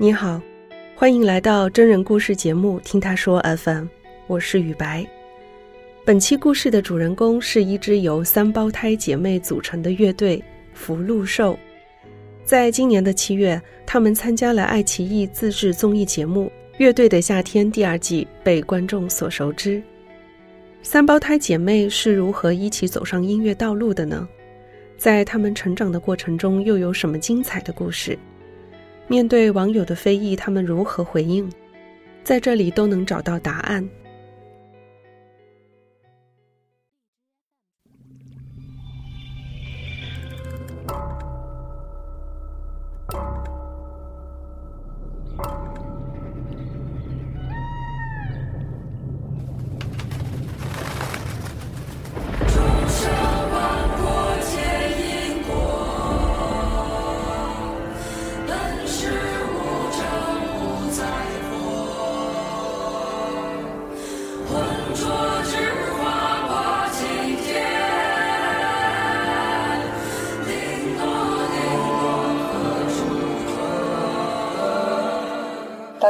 你好，欢迎来到真人故事节目《听他说 FM》，我是雨白。本期故事的主人公是一支由三胞胎姐妹组成的乐队——福禄寿。在今年的七月，他们参加了爱奇艺自制综艺节目《乐队的夏天》第二季，被观众所熟知。三胞胎姐妹是如何一起走上音乐道路的呢？在他们成长的过程中，又有什么精彩的故事？面对网友的非议，他们如何回应？在这里都能找到答案。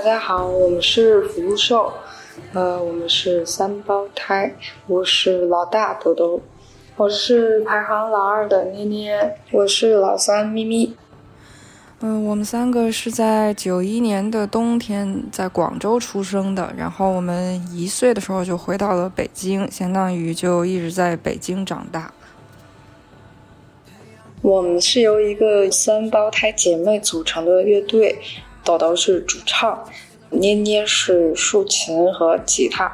家好，我们是福禄寿，呃，我们是三胞胎，我是老大豆豆，我是排行老二的捏捏，我是老三咪咪。嗯，我们三个是在九一年的冬天在广州出生的，然后我们一岁的时候就回到了北京，相当于就一直在北京长大。我们是由一个三胞胎姐妹组成的乐队。豆豆是主唱，捏捏是竖琴和吉他，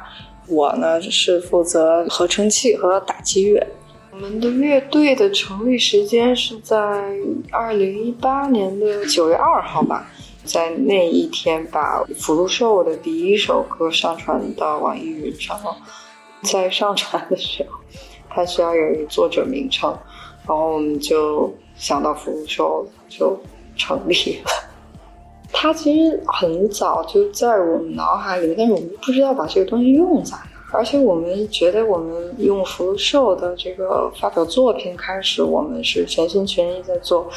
我呢是负责合成器和打击乐。我们的乐队的成立时间是在二零一八年的九月二号吧，在那一天把福禄寿的第一首歌上传到网易云上了。在上传的时候，它需要有一个作者名称，然后我们就想到福禄寿就成立了。它其实很早就在我们脑海里，但是我们不知道把这个东西用在哪。而且我们觉得，我们用福禄寿的这个发表作品开始，我们是全心全意在做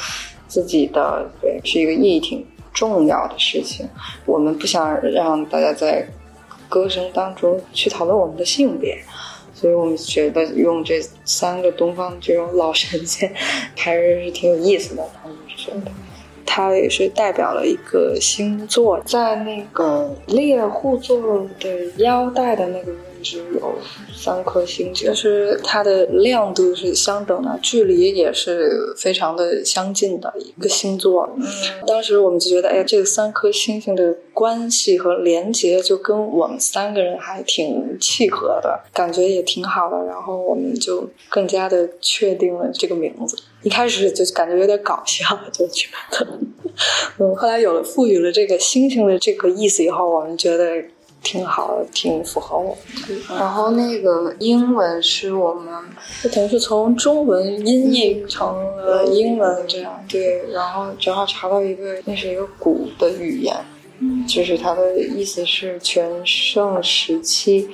自己的，对，是一个意义挺重要的事情。我们不想让大家在歌声当中去讨论我们的性别，所以我们觉得用这三个东方这种老神仙还是挺有意思的。他们觉得。它也是代表了一个星座，在那个猎户座的腰带的那个位置有三颗星，就是它的亮度是相等的，距离也是非常的相近的一个星座。嗯，当时我们就觉得，哎，这个三颗星星的关系和连接就跟我们三个人还挺契合的，感觉也挺好的。然后我们就更加的确定了这个名字。一开始就感觉有点搞笑，就觉得，嗯，后来有了赋予了这个星星的这个意思以后，我们觉得挺好，挺符合我们。然后那个英文是我们，就等于是从中文音译成了英文这样。对，然后正好查到一个，那是一个古的语言，就是它的意思是全盛时期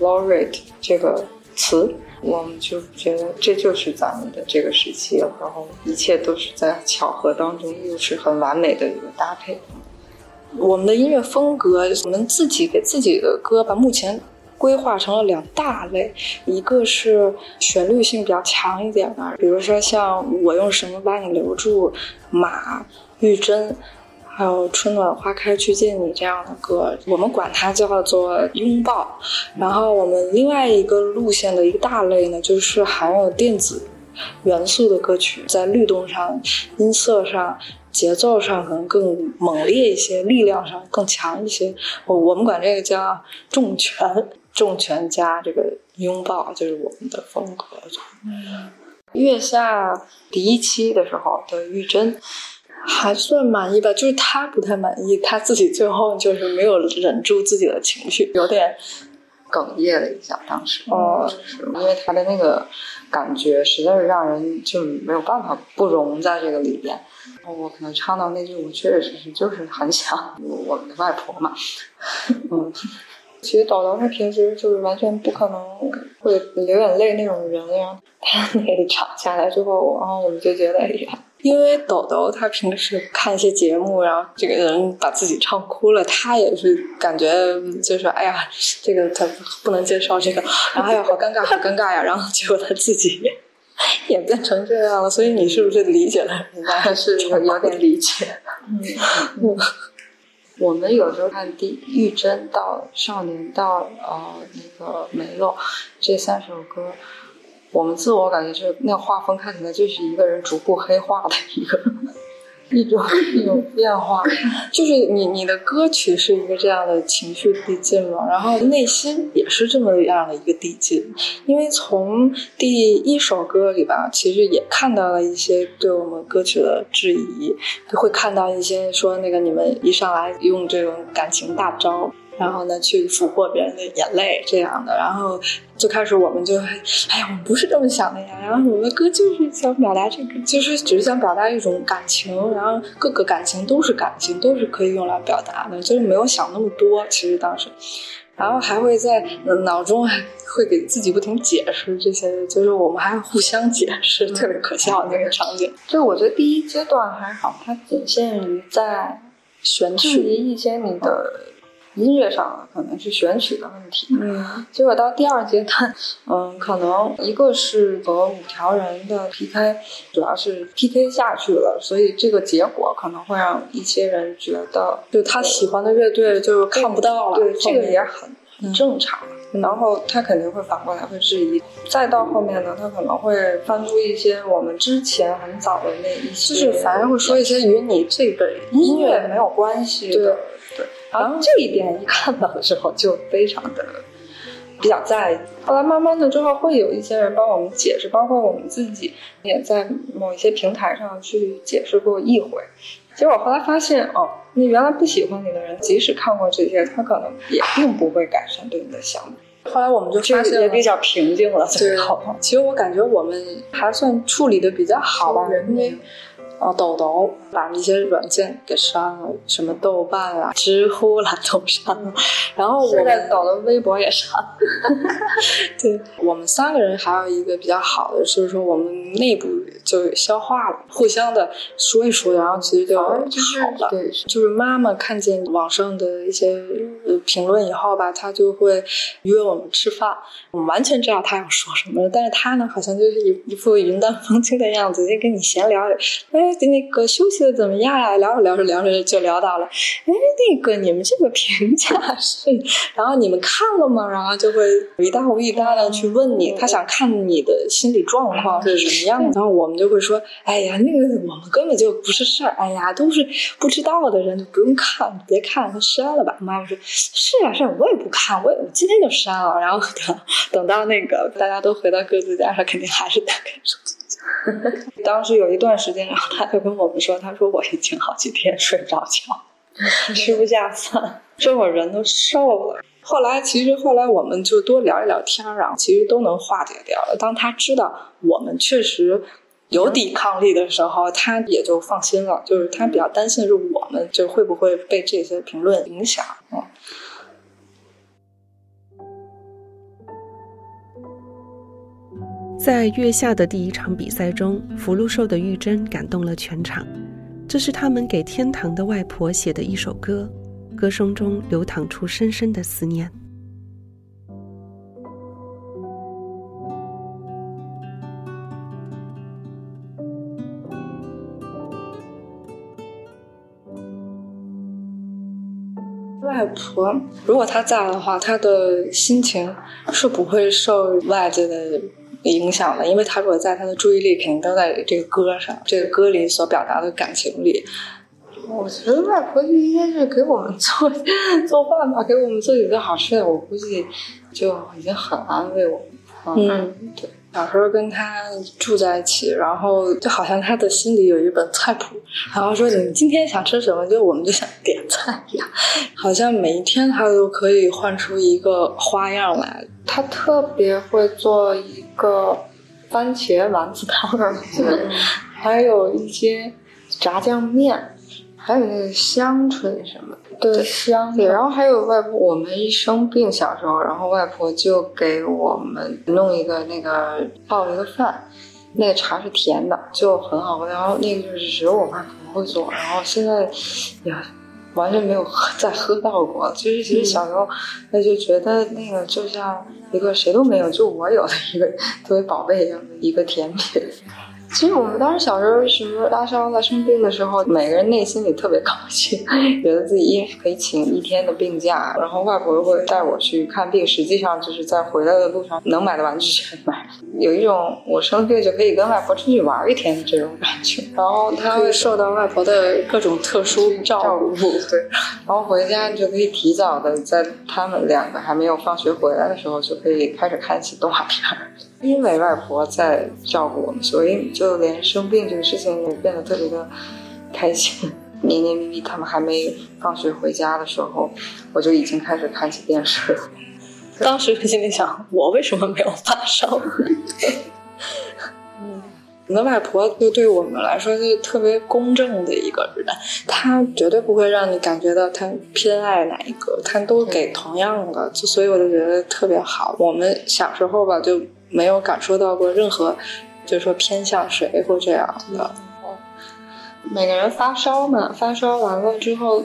，laureate 这个词。我们就觉得这就是咱们的这个时期了，然后一切都是在巧合当中，又是很完美的一个搭配。我们的音乐风格，我们自己给自己的歌吧，目前规划成了两大类，一个是旋律性比较强一点的，比如说像我用什么把你留住，马玉珍。还有春暖花开去见你这样的歌，我们管它叫做拥抱。然后我们另外一个路线的一个大类呢，就是含有电子元素的歌曲，在律动上、音色上、节奏上可能更猛烈一些，力量上更强一些。我我们管这个叫重拳，重拳加这个拥抱，就是我们的风格。月下第一期的时候的玉珍。还算满意吧，就是他不太满意，他自己最后就是没有忍住自己的情绪，有点哽咽了一下。当时哦，是因为他的那个感觉实在是让人就没有办法不融在这个里边。我可能唱到那句，我确确实实就是很想我们的外婆嘛。嗯，其实导导他平时就是完全不可能会流眼泪那种人，然后他那一场下来之后，然后我们就觉得哎呀。因为豆豆他平时看一些节目，然后这个人把自己唱哭了，他也是感觉就是哎呀，这个他不能接受这个，然后哎呀好尴尬，好尴尬呀，然后结果他自己 演变成这样了，所以你是不是理解了？人家是有点理解。嗯，我们有时候看《第玉珍》到《少年》到呃那个《梅洛》这三首歌。我们自我感觉就是那个画风看起来就是一个人逐步黑化的一个 一种一种变化，就是你你的歌曲是一个这样的情绪递进嘛，然后内心也是这么样的一个递进，因为从第一首歌里吧，其实也看到了一些对我们歌曲的质疑，会看到一些说那个你们一上来用这种感情大招。然后呢，去俘获别人的眼泪这样的，然后最开始我们就，哎呀，我们不是这么想的呀。然后我们的歌就是想表达这个，就是只是想表达一种感情，然后各个感情都是感情，都是可以用来表达的，就是没有想那么多。其实当时，然后还会在脑中还会给自己不停解释这些，就是我们还互相解释，特别可笑那个场景。就我觉得第一阶段还好，它仅限于在选取一些你的。音乐上可能是选曲的问题，嗯，结果到第二阶段，嗯，可能一个是和五条人的 PK，主要是 PK 下去了，所以这个结果可能会让一些人觉得，就他喜欢的乐队就看不到了，对，这个也很很正常。然后他肯定会反过来会质疑，再到后面呢，他可能会翻出一些我们之前很早的那一些，就是反而会说一些与你这个音乐没有关系的。然后这一点一看到的时候就非常的比较在意。后来慢慢的之后会有一些人帮我们解释，包括我们自己也在某一些平台上去解释过一回。结果后来发现，哦，那原来不喜欢你的人，即使看过这些，他可能也并不会改善对你的想法。后来我们就发现也比较平静了。对，其实我感觉我们还算处理的比较好吧，因为。哦，豆豆把一些软件给删了，什么豆瓣啊、知乎啦都删了，然后我在抖的微博也删了。对我们三个人还有一个比较好的，就是说我们内部就消化了，互相的说一说，然后其实就好了。对，就是妈妈看见网上的一些评论以后吧，她就会约我们吃饭。我们完全知道她要说什么，但是她呢，好像就是一一副云淡风轻的样子，就跟你闲聊。哎。那个休息的怎么样呀？聊着聊着聊着就聊到了，哎，那个你们这个评价是，然后你们看了吗？然后就会一大一大的去问你，他想看你的心理状况是什么样的。然后我们就会说，哎呀，那个我们根本就不是事儿，哎呀，都是不知道的人，就不用看，别看，他删了吧。妈妈说，是啊，是，我也不看，我也我今天就删了。然后等等到那个大家都回到各自家，他肯定还是打开手机。当时有一段时间，然后他就跟我们说：“他说我已经好几天睡不着觉，吃不下饭，这会人都瘦了。”后来其实后来我们就多聊一聊天，然后其实都能化解掉了。当他知道我们确实有抵抗力的时候，他也就放心了。就是他比较担心是我们就会不会被这些评论影响啊。在月下的第一场比赛中，福禄寿的玉珍感动了全场。这是他们给天堂的外婆写的一首歌，歌声中流淌出深深的思念。外婆，如果她在的话，她的心情是不会受外界的。影响了，因为他如果在，他的注意力肯定都在这个歌上，这个歌里所表达的感情里。我觉得外婆就应该是给我们做 做饭吧，给我们做几顿好吃的，我估计就已经很安慰我们。嗯，对。小时候跟他住在一起，然后就好像他的心里有一本菜谱，然后说你今天想吃什么，就我们就想点菜一样，好像每一天他都可以换出一个花样来。他特别会做一个番茄丸子汤，还有一些炸酱面，还有那个香椿什么。对香对，然后还有外婆，我们一生病小时候，然后外婆就给我们弄一个那个泡一个饭，那个茶是甜的，就很好喝。然后那个就是只有我外婆会做，然后现在也完全没有喝再喝到过。就是其实小时候那就觉得那个就像一个谁都没有就我有的一个作为宝贝一样的一个甜品。其实我们当时小时候什么发烧了、生病的时候，每个人内心里特别高兴，觉得自己一可以请一天的病假，然后外婆会带我去看病。实际上就是在回来的路上能买的玩具全买，有一种我生病就可以跟外婆出去玩一天的这种感觉。然后他会受到外婆的各种特殊照顾，对。然后回家就可以提早的在他们两个还没有放学回来的时候，就可以开始看起动画片儿。因为外婆在照顾我们，所以就连生病这个事情也变得特别的开心。年年咪咪他们还没放学回家的时候，我就已经开始看起电视了。当时心里想，我为什么没有发烧？嗯，我的外婆就对我们来说是特别公正的一个人，她绝对不会让你感觉到她偏爱哪一个，她都给同样的，就所以我就觉得特别好。我们小时候吧，就。没有感受到过任何，就是说偏向谁或这样的。每个人发烧嘛，发烧完了之后，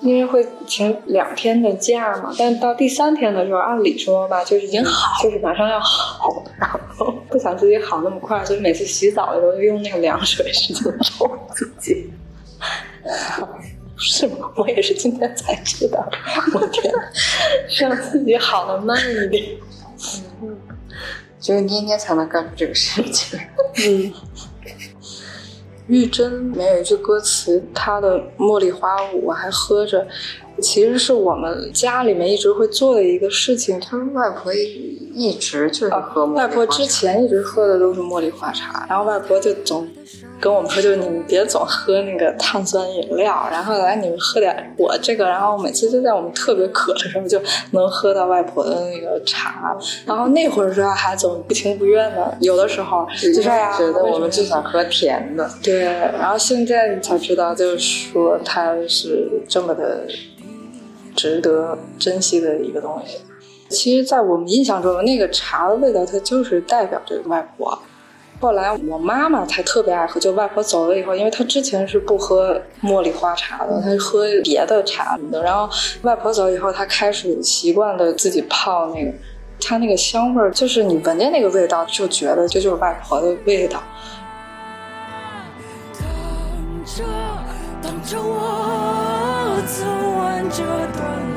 因为会请两天的假嘛，但到第三天的时候，按理说吧，就已经好，就是马上要好，然后不想自己好那么快，所以每次洗澡的时候就用那个凉水使劲冲自己。是吗？我也是今天才知道，我天，让自己好的慢一点。嗯。只有捏捏才能干出这个事情。嗯，玉珍里面有一句歌词，她的茉莉花舞还喝着，其实是我们家里面一直会做的一个事情。她外婆一直就是喝，外婆之前一直喝的都是茉莉花茶，然后外婆就总。跟我们说，就是你们别总喝那个碳酸饮料，然后来你们喝点我这个，然后每次就在我们特别渴的时候就能喝到外婆的那个茶，然后那会儿时候还总不情不愿的，有的时候就是觉得我们就想喝甜的，对，然后现在才知道，就是说它是这么的值得珍惜的一个东西。其实，在我们印象中那个茶的味道，它就是代表这个外婆。后来我妈妈才特别爱喝，就外婆走了以后，因为她之前是不喝茉莉花茶的，她喝别的茶的。然后外婆走以后，她开始习惯的自己泡那个，它那个香味儿，就是你闻见那个味道，就觉得这就是外婆的味道。等着，等着我走完这段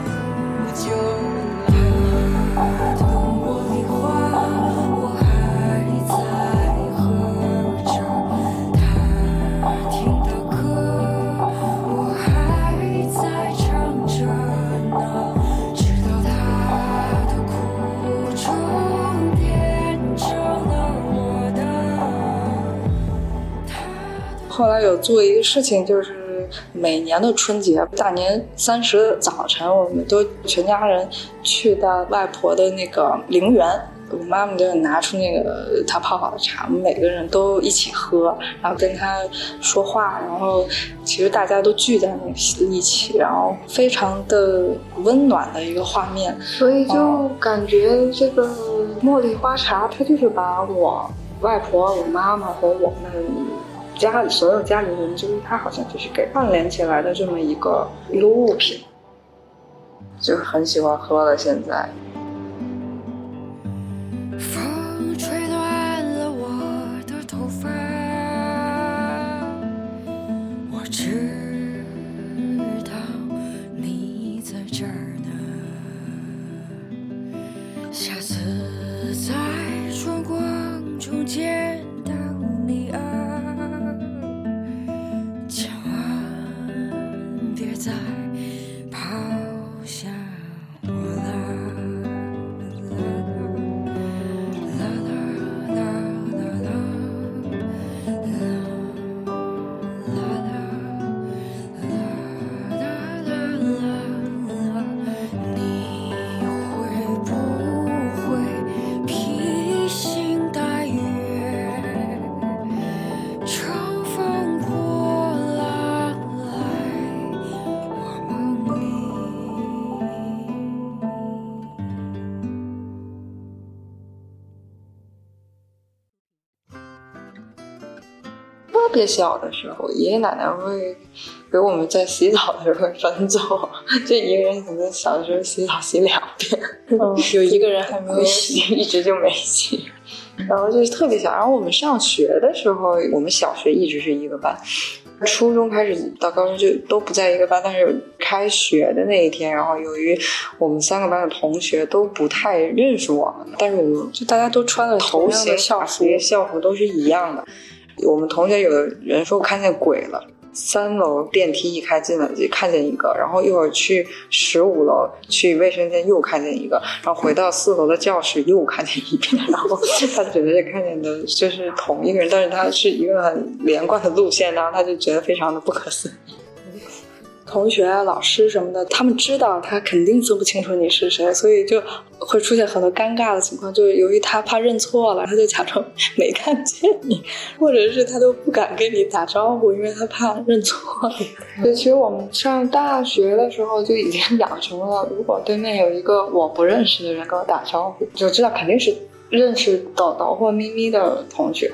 有做一个事情，就是每年的春节大年三十早晨，我们都全家人去到外婆的那个陵园，我妈妈就拿出那个她泡好的茶，我们每个人都一起喝，然后跟她说话，然后其实大家都聚在那一起，然后非常的温暖的一个画面，所以就感觉这个茉莉花茶，它就是把我外婆、我妈妈和我们。家里所有家里人，就是他好像就是给串联起来的这么一个一个物品，就很喜欢喝了。现在。风吹乱了我的头发，我知道你在这儿呢，下次在春光中见。别小的时候，爷爷奶奶会给我们在洗澡的时候分走，就一个人可能小的时候洗澡洗两遍，有一个人还没有洗，一直就没洗。然后就是特别小。然后我们上学的时候，我们小学一直是一个班，初中开始到高中就都不在一个班。但是开学的那一天，然后由于我们三个班的同学都不太认识我们，但是我们就大家都穿了头鞋、校服，校服都是一样的。我们同学有的人说看见鬼了。三楼电梯一开进来就看见一个，然后一会儿去十五楼去卫生间又看见一个，然后回到四楼的教室又看见一个，然后他觉得看见的就是同一个人，但是他是一个很连贯的路线，然后他就觉得非常的不可思议。同学啊、老师什么的，他们知道他肯定分不清楚你是谁，所以就会出现很多尴尬的情况。就是由于他怕认错了，他就假装没看见你，或者是他都不敢跟你打招呼，因为他怕认错。所 以其实我们上大学的时候就已经养成了，如果对面有一个我不认识的人跟我打招呼，就知道肯定是认识豆豆或咪咪的同学。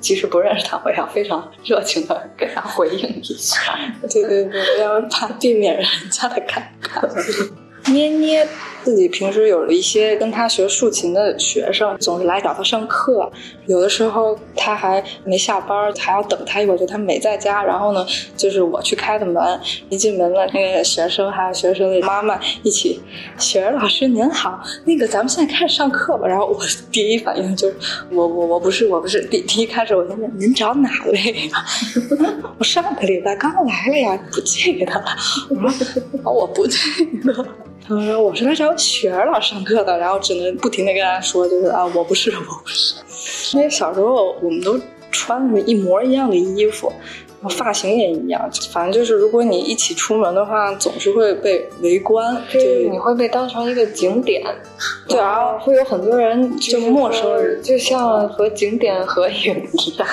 即使不认识他，我要非常热情的给他回应一下。对对对，要怕避免人家的尴尬。捏捏。自己平时有了一些跟他学竖琴的学生，总是来找他上课。有的时候他还没下班，还要等他一会儿，就他没在家。然后呢，就是我去开的门，一进门了，那个学生还有学生的妈妈一起，雪儿老师您好，那个咱们现在开始上课吧。然后我第一反应就是，我我我不是我不是第第一开始我就问您找哪位？我上个礼拜刚来了呀，不记得了。我说我不记得。他说我是来找雪儿老师上课的，然后只能不停的跟他说，就是啊，我不是，我不是。因为小时候我们都穿一模一样的衣服。发型也一样，反正就是如果你一起出门的话，总是会被围观，就是你会被当成一个景点，对然后，会有很多人就陌生人，就像和景点合影一样。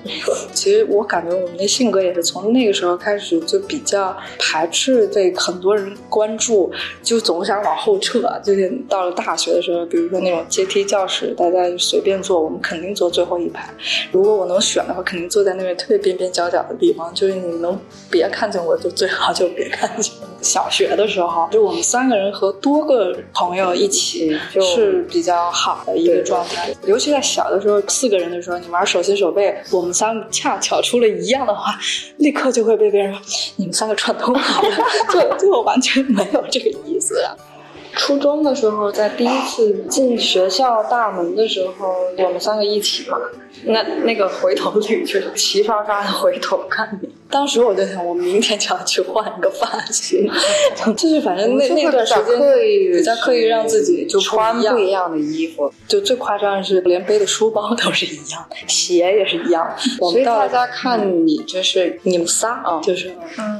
其实我感觉我们的性格也是从那个时候开始就比较排斥被很多人关注，就总想往后撤。就是到了大学的时候，比如说那种阶梯教室，大家随便坐，我们肯定坐最后一排。如果我能选的话，肯定坐在那边特别边边角角。的地方就是你能别看见我就最好就别看见。小学的时候，就我们三个人和多个朋友一起是比较好的一个状态。尤其在小的时候，四个人的时候，你玩手心手背，我们三个恰巧出了一样的话，立刻就会被别人说你们三个串通好了，就就完全没有这个意思。初中的时候，在第一次进学校大门的时候，我们三个一起嘛。那那个回头率就是齐刷刷的回头看你。当时我就想，我明天就要去换一个发型，就是反正那那段时间比较刻意让自己就穿不一样的衣服。就最夸张的是，连背的书包都是一样的，鞋也是一样。所以大家看你就是你们仨啊，就是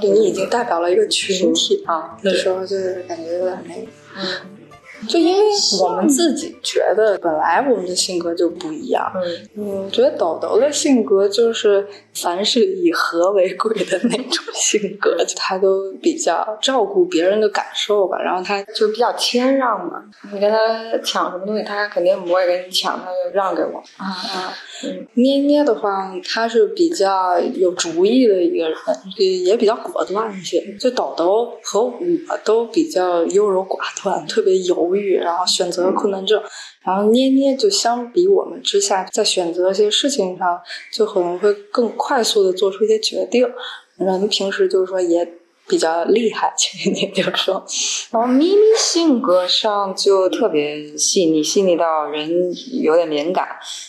你已经代表了一个群体啊。那时候就是感觉有点那个。嗯。就因为我们自己觉得，本来我们的性格就不一样。嗯，我，觉得豆豆的性格就是凡是以和为贵的那种性格，他都比较照顾别人的感受吧。然后他就比较谦让嘛。你跟他抢什么东西，他肯定不会跟你抢，他就让给我。啊啊。嗯，捏捏的话，他是比较有主意的一个人，也也比较果断一些。就豆豆和我都比较优柔寡断，特别犹豫，然后选择困难症。然后捏捏就相比我们之下，在选择一些事情上，就可能会更快速的做出一些决定。人平时就是说也。比较厉害，其实就说，然后咪咪性格上就特别细腻，细腻到人有点敏感，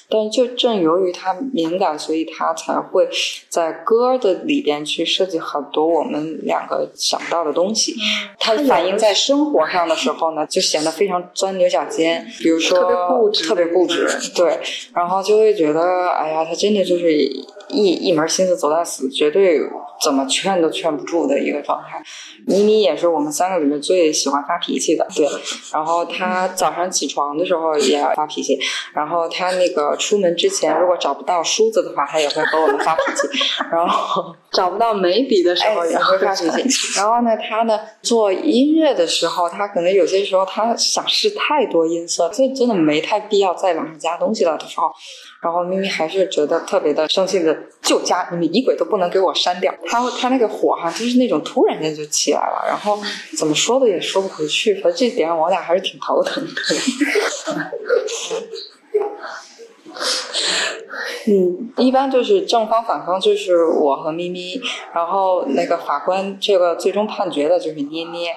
但就正由于他敏感，所以他才会在歌的里边去设计很多我们两个想不到的东西。他反映在生活上的时候呢，就显得非常钻牛角尖，比如说特别固执，特别固执，对，然后就会觉得，哎呀，他真的就是一一门心思走到死，绝对。怎么劝都劝不住的一个状态。妮妮也是我们三个里面最喜欢发脾气的，对。然后他早上起床的时候也发脾气，然后他那个出门之前如果找不到梳子的话，他也会和我们发脾气。然后 找不到眉笔的时候也会发脾气。然后呢，他呢做音乐的时候，他可能有些时候他想试太多音色，这真的没太必要再往上加东西了的时候。然后咪咪还是觉得特别的生气的，就加，你们衣柜都不能给我删掉。他他那个火哈，就是那种突然间就起来了，然后怎么说的也说不回去，反正这点我俩还是挺头疼的。嗯，一般就是正方反方，就是我和咪咪，然后那个法官这个最终判决的就是捏捏。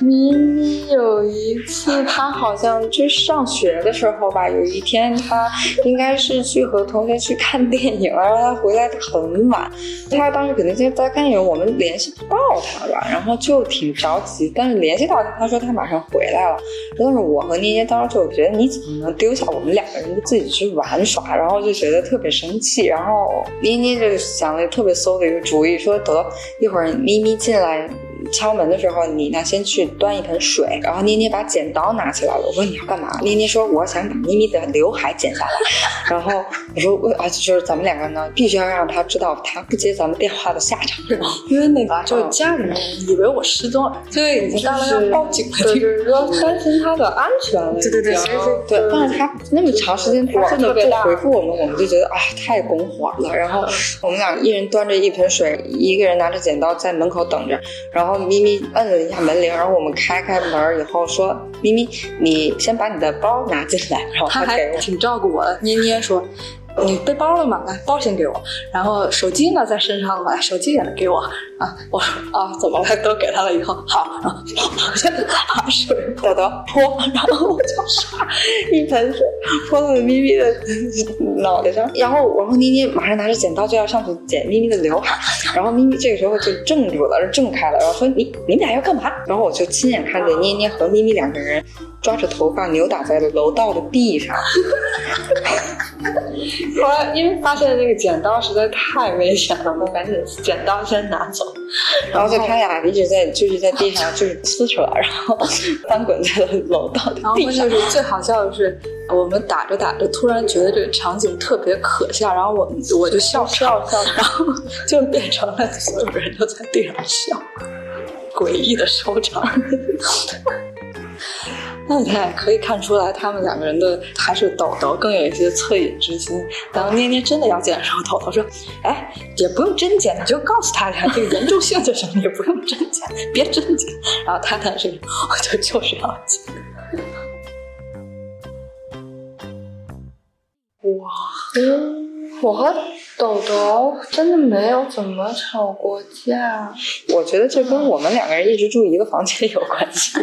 咪咪有一次，他好像就上学的时候吧，有一天他应该是去和同学去看电影，然后他回来的很晚，他当时肯定在在看电影，我们联系不到他吧，然后就挺着急，但是联系到他，他说他马上回来了，但是我和妮妮当时就觉得你怎么能丢下我们两个人自己去玩耍，然后就觉得特别生气，然后妮妮就想了一个特别馊的一个主意，说得一会儿咪咪进来。敲门的时候，你呢先去端一盆水，然后捏捏把剪刀拿起来了。我说你要干嘛？捏捏说我想把咪咪的刘海剪下来。然后我说啊，就是咱们两个呢，必须要让他知道他不接咱们电话的下场，因为那个就是家里面以为我失踪了，就已经到了要报警了，就是说担心他的安全问题。对对对，对，但是他那么长时间他真的不回复我们，我们就觉得啊太拱火了。然后我们俩一人端着一盆水，一个人拿着剪刀在门口等着，然后。咪咪摁了一下门铃，然后我们开开门以后说：“咪咪，你先把你的包拿进来。”然后他还挺照顾我的，捏捏说。你背包了吗？来，包先给我。然后手机呢，在身上吗？手机也给我啊！我说啊，怎么了？都给他了以后，好，然后现在把水得得泼，然后我就刷一盆水泼到咪咪的脑袋上。然后我和妮妮马上拿着剪刀就要上去剪咪咪的刘海，然后咪咪这个时候就怔住了，怔开了，然后说你你们俩要干嘛？然后我就亲眼看见捏捏和咪咪两个人抓着头发扭打在了楼道的地上。后来因为发现那个剪刀实在太危险了，我赶紧剪刀先拿走，然后就他俩一直在就是在地上就是撕扯，然后翻滚在了楼道的地上。就是最好笑的是，我们打着打着，突然觉得这个场景特别可笑，然后我我就笑笑笑，然后就变成了所有人都在地上笑，诡异的收场。那你看，可以看出来，他们两个人的还是豆豆更有一些恻隐之心。当捏捏真的要剪的时候，豆豆说：“哎，也不用真剪，你就告诉他俩这个严重性就行，也不用真剪，别真剪。”然后他但是我就就是要剪。哇，我和豆豆真的没有怎么吵过架。我觉得这跟我们两个人一直住一个房间有关系。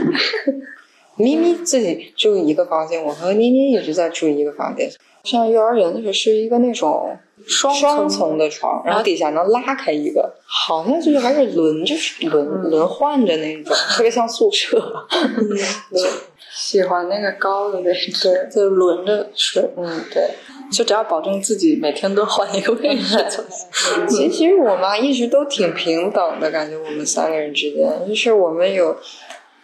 咪咪自己住一个房间，我和妮妮一直在住一个房间。上幼儿园的时候是一个那种双层的床，然后底下能拉开一个，好像就是还是轮着轮轮换着那种，特别像宿舍。对，喜欢那个高的那种，对，就轮着睡。嗯，对，就只要保证自己每天都换一个位置就行。其实我妈一直都挺平等的感觉，我们三个人之间，就是我们有。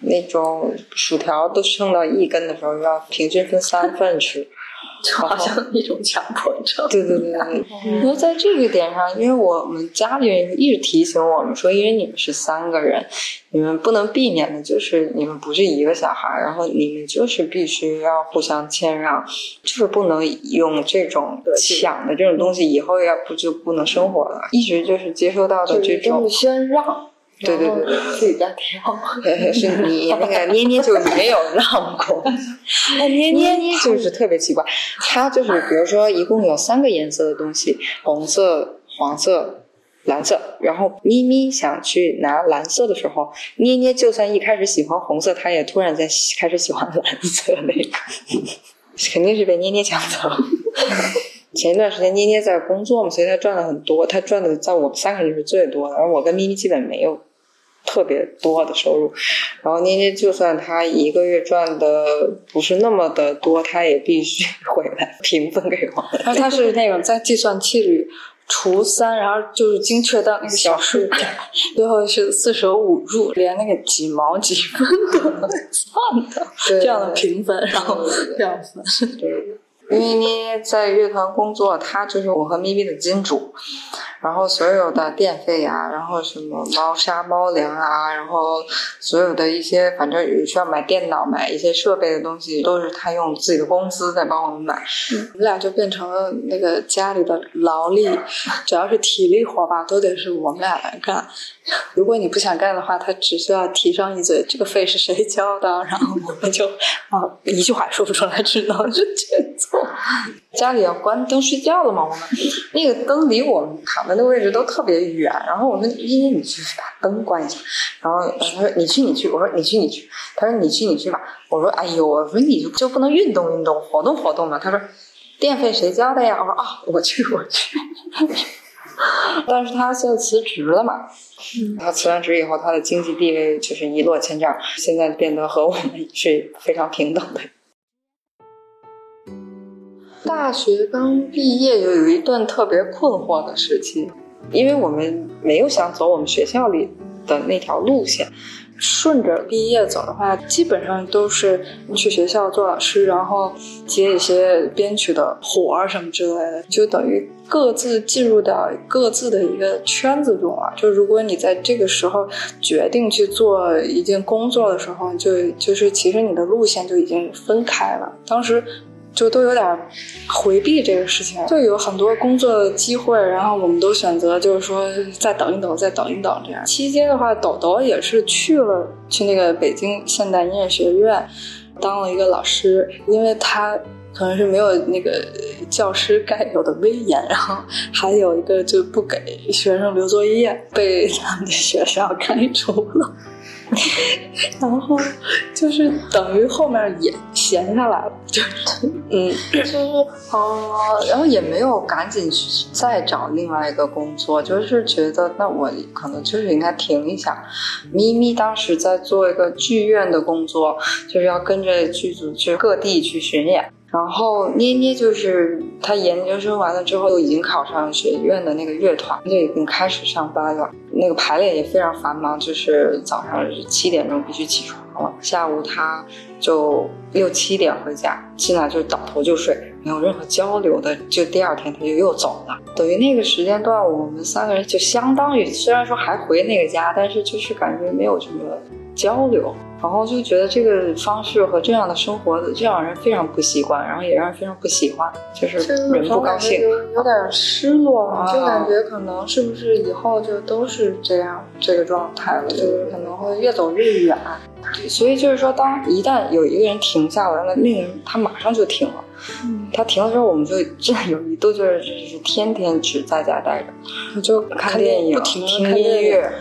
那种薯条都剩到一根的时候，要平均分三份吃，就好像一种强迫症。对对对对。因为在这个点上，因为我们家里人一直提醒我们说，因为你们是三个人，你们不能避免的就是你们不是一个小孩，然后你们就是必须要互相谦让，就是不能用这种抢的这种东西，以后要不就不能生活了。一直就是接收到的这种先让。对对对对，自己家挑，是你那个捏捏就没有让过，那捏捏捏就是特别奇怪，他就是比如说一共有三个颜色的东西，红色、黄色、蓝色，然后咪咪想去拿蓝色的时候，捏捏就算一开始喜欢红色，他也突然在开始喜欢蓝色那个，肯定是被捏捏抢走。前一段时间捏捏在工作嘛，所以他赚了很多，他赚的在我们三个人是最多的，而我跟咪咪基本没有。特别多的收入，然后捏捏就算他一个月赚的不是那么的多，他也必须回来 平分给我。然后他是那种在计算器里除三，然后就是精确到那个小数点，最后是四舍五入，连那个几毛几分都能算的这样的评分，然后这样分。对。因为捏在乐团工作，他就是我和咪咪的金主。然后所有的电费呀，然后什么猫砂、猫粮啊，然后所有的一些反正需要买电脑、买一些设备的东西，都是他用自己的工资在帮我们买。我们俩就变成了那个家里的劳力，只要是体力活吧，都得是我们俩来干。如果你不想干的话，他只需要提上一嘴：“这个费是谁交的？”然后我们就啊，一句话说不出来，只能是去做。家里要关灯睡觉了嘛？我们那个灯离我们躺的那个位置都特别远。然后我们依依，你去把灯关一下。然后他说：“你去，你去。”我说：“你去，你去。”他说：“你去，你去吧。”我说：“哎呦，我说你就就不能运动运动，活动活动吗？”他说：“电费谁交的呀？”我说：“啊，我去，我去。”但是他现在辞职了嘛？他辞完职以后，他的经济地位就是一落千丈，现在变得和我们是非常平等的。大学刚毕业，就有一段特别困惑的时期，因为我们没有想走我们学校里的那条路线。顺着毕业走的话，基本上都是去学校做老师，然后接一些编曲的活儿什么之类的，就等于各自进入到各自的一个圈子中了。就如果你在这个时候决定去做一件工作的时候，就就是其实你的路线就已经分开了。当时。就都有点回避这个事情，就有很多工作机会，然后我们都选择就是说再等一等，再等一等这样。期间的话，抖抖也是去了去那个北京现代音乐学院当了一个老师，因为他可能是没有那个教师该有的威严，然后还有一个就不给学生留作业，被他们的学校开除了。然后就是等于后面也闲下来了，就是 嗯，就是哦，然后也没有赶紧去再找另外一个工作，就是觉得那我可能就是应该停一下。咪咪当时在做一个剧院的工作，就是要跟着剧组去各地去巡演。然后捏捏就是他研究生完了之后，已经考上学院的那个乐团，就已经开始上班了。那个排练也非常繁忙，就是早上七点钟必须起床了，下午他就六七点回家，进来就倒头就睡，没有任何交流的。就第二天他就又走了，等于那个时间段，我们三个人就相当于虽然说还回那个家，但是就是感觉没有什么交流。然后就觉得这个方式和这样的生活，这样让人非常不习惯，然后也让人非常不喜欢，就是人不高兴，有点失落，就感觉可能是不是以后就都是这样这个状态了，就是可能会越走越远。所以就是说，当一旦有一个人停下来了，那个人他马上就停了。他停了之后，我们就真的有一度就是就是天天只在家待着，就看电影、听音乐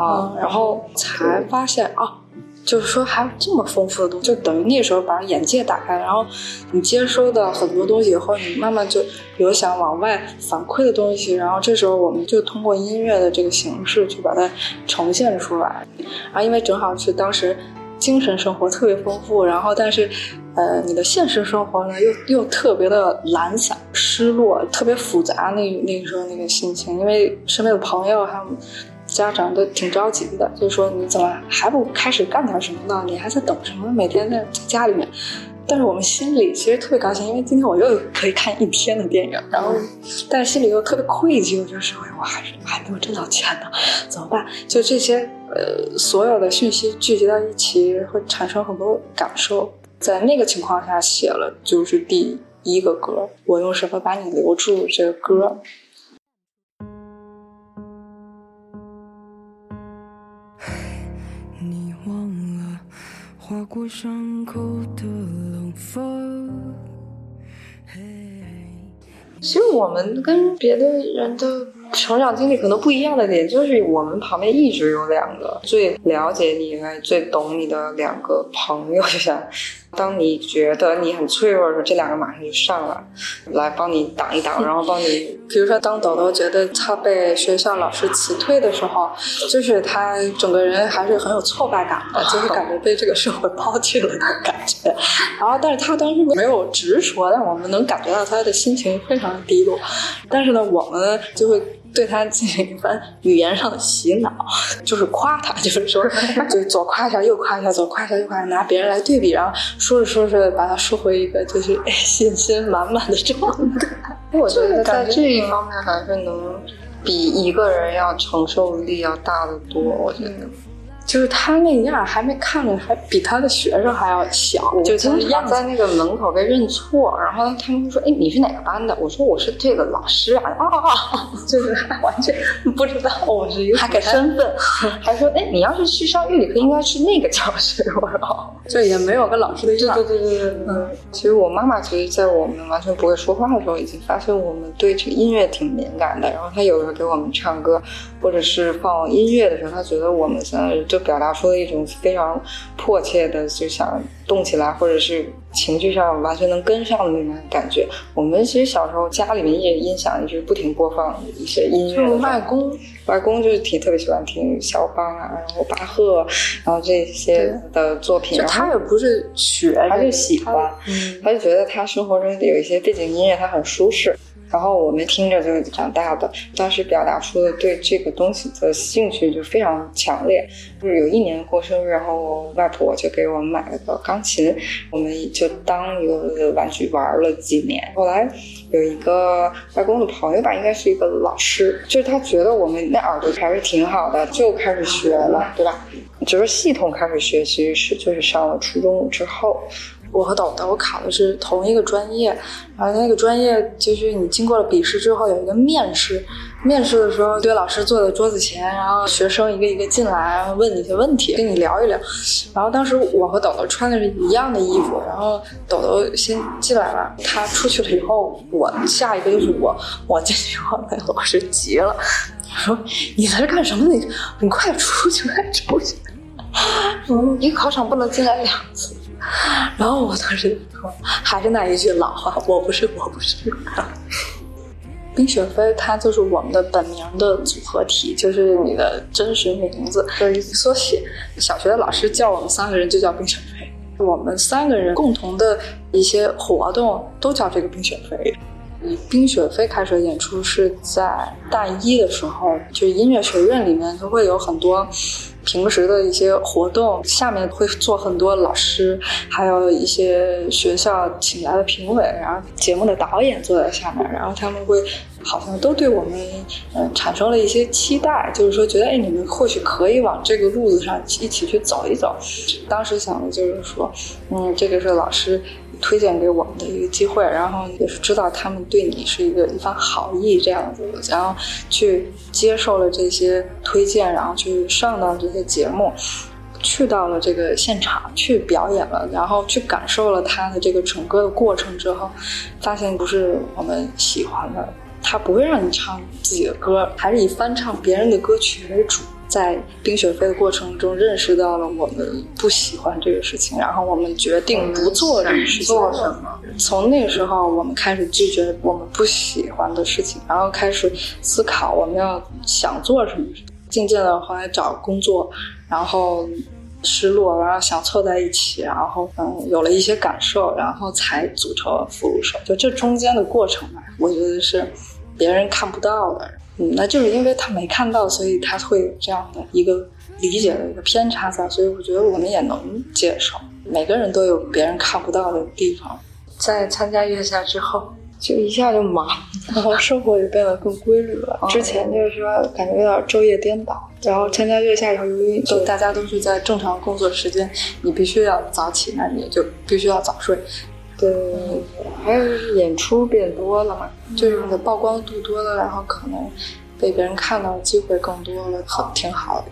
啊，然后才发现啊。就是说，还有这么丰富的东西，就等于那时候把眼界打开，然后你接收的很多东西以后，你慢慢就有想往外反馈的东西，然后这时候我们就通过音乐的这个形式去把它呈现出来。啊，因为正好是当时精神生活特别丰富，然后但是呃，你的现实生活呢又又特别的懒散、失落，特别复杂。那那个时候那个心情，因为身边的朋友还有。家长都挺着急的，就说你怎么还不开始干点什么呢？你还在等什么？每天在家里面，但是我们心里其实特别高兴，因为今天我又可以看一天的电影。然后，但是心里又特别愧疚，就是我还是还没有挣到钱呢，怎么办？就这些呃，所有的讯息聚集到一起，会产生很多感受。在那个情况下写了，就是第一个歌，我用什么把你留住？这个歌。划过伤口的冷风。其实我们跟别的人都成长经历可能不一样的点，就是我们旁边一直有两个最了解你、最懂你的两个朋友，就像。当你觉得你很脆弱的时候，这两个马上就上来，来帮你挡一挡，然后帮你。比如说，当豆豆觉得他被学校老师辞退的时候，就是他整个人还是很有挫败感的，就是感觉被这个社会抛弃了的感觉。然后，但是他当时没有直说，但我们能感觉到他的心情非常低落。但是呢，我们就会对他进行一番语言上的洗脑，就是夸他，就是说，就左夸一下，右夸一下，左夸一下，右夸一下，拿别人来对比，然后说着说着，把他说回一个就是 信心满满的状态。我觉得在这一方面还是能比一个人要承受力要大得多。我觉得。就是他那样还没看着，还比他的学生还要小。就经常在那个门口被认错，然后他们会说：“哎，你是哪个班的？”我说：“我是这个老师啊。”啊，就是完全 不知道我是一个身份，还说：“哎，你要是去上预理课，应该是那个教室。”我说：“就也没有个老师的样。”对对对对对。嗯，其实我妈妈其实，在我们完全不会说话的时候，已经发现我们对这个音乐挺敏感的。然后她有时候给我们唱歌，或者是放音乐的时候，她觉得我们现在就。表达出了一种非常迫切的就想动起来，或者是情绪上完全能跟上的那种感觉。我们其实小时候家里面也音响一直不停播放一些音乐。外公，外公就是挺特别喜欢听肖邦啊，然后巴赫，然后这些的作品。他也不是学，他就喜欢，他就觉得他生活中有一些背景音乐，他很舒适。然后我们听着就长大的，当时表达出的对这个东西的兴趣就非常强烈。就是有一年过生日，然后我外婆就给我们买了个钢琴，我们就当一个玩具玩了几年。后来有一个外公的朋友吧，应该是一个老师，就是他觉得我们那耳朵还是挺好的，就开始学了，对吧？就是系统开始学习是就是上了初中之后。我和豆豆考的是同一个专业，然后那个专业就是你经过了笔试之后有一个面试，面试的时候对老师坐在桌子前，然后学生一个一个进来问你一些问题，跟你聊一聊。然后当时我和豆豆穿的是一样的衣服，然后豆豆先进来了，他出去了以后，我下一个就是我，我进去后那老师急了，说 你在这干什么？你你快出去，快出去！嗯，一个考场不能进来两次。然后我当时就说，还是那一句老话，我不是，我不是。冰雪飞，它就是我们的本名的组合体，就是你的真实名字的缩写。小学的老师叫我们三个人就叫冰雪飞，我们三个人共同的一些活动都叫这个冰雪飞。以冰雪飞开始演出是在大一的时候，就音乐学院里面都会有很多。平时的一些活动，下面会做很多老师，还有一些学校请来的评委，然后节目的导演坐在下面，然后他们会好像都对我们嗯产生了一些期待，就是说觉得哎你们或许可以往这个路子上一起去走一走。当时想的就是说，嗯，这个是老师。推荐给我们的一个机会，然后也是知道他们对你是一个一番好意这样子，然后去接受了这些推荐，然后去上到这些节目，去到了这个现场去表演了，然后去感受了他的这个整个的过程之后，发现不是我们喜欢的，他不会让你唱自己的歌，还是以翻唱别人的歌曲为主。在冰雪飞的过程中，认识到了我们不喜欢这个事情，然后我们决定不做这个事情。做什么？从那时候，我们开始拒绝我们不喜欢的事情，然后开始思考我们要想做什么。渐渐的，后来找工作，然后失落，然后想凑在一起，然后嗯，有了一些感受，然后才组成了副乳手。就这中间的过程吧，我觉得是别人看不到的。嗯，那就是因为他没看到，所以他会有这样的一个理解的一个偏差在，所以我觉得我们也能接受。每个人都有别人看不到的地方。在参加月下之后，就一下就忙，然后生活也变得更规律了。之前就是说感觉有点昼夜颠倒，然后参加月下以后，由于就大家都是在正常工作时间，你必须要早起，那你就必须要早睡。对，还有就是演出变多了嘛，就是你的曝光度多了，然后可能被别人看到的机会更多了，好挺好的。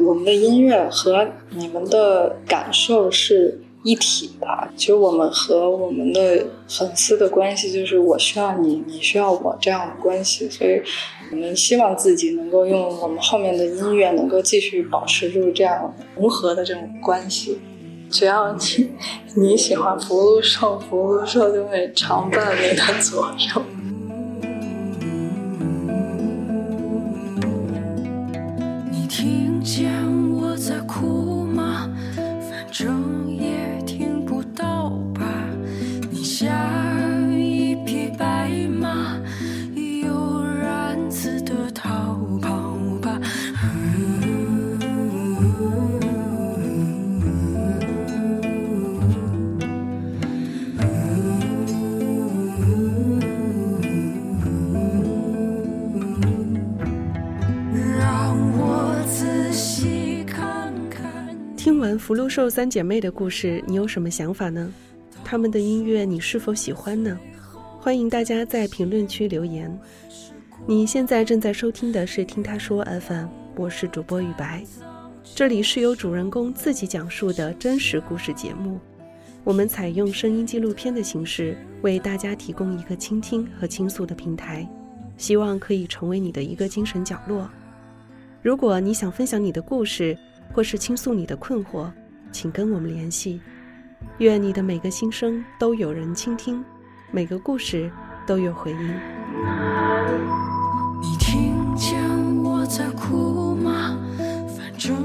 我们的音乐和你们的感受是一体的。其实我们和我们的粉丝的关系就是我需要你，你需要我这样的关系。所以我们希望自己能够用我们后面的音乐能够继续保持住这样融合的这种关系。只要你 你喜欢福禄寿，福禄寿就会常伴你的左右。福禄寿三姐妹的故事，你有什么想法呢？他们的音乐你是否喜欢呢？欢迎大家在评论区留言。你现在正在收听的是《听他说 FM》，我是主播雨白，这里是由主人公自己讲述的真实故事节目。我们采用声音纪录片的形式，为大家提供一个倾听和倾诉的平台，希望可以成为你的一个精神角落。如果你想分享你的故事，或是倾诉你的困惑请跟我们联系。愿你的每个心声都有人倾听每个故事都有回音。你听见我在哭吗？反正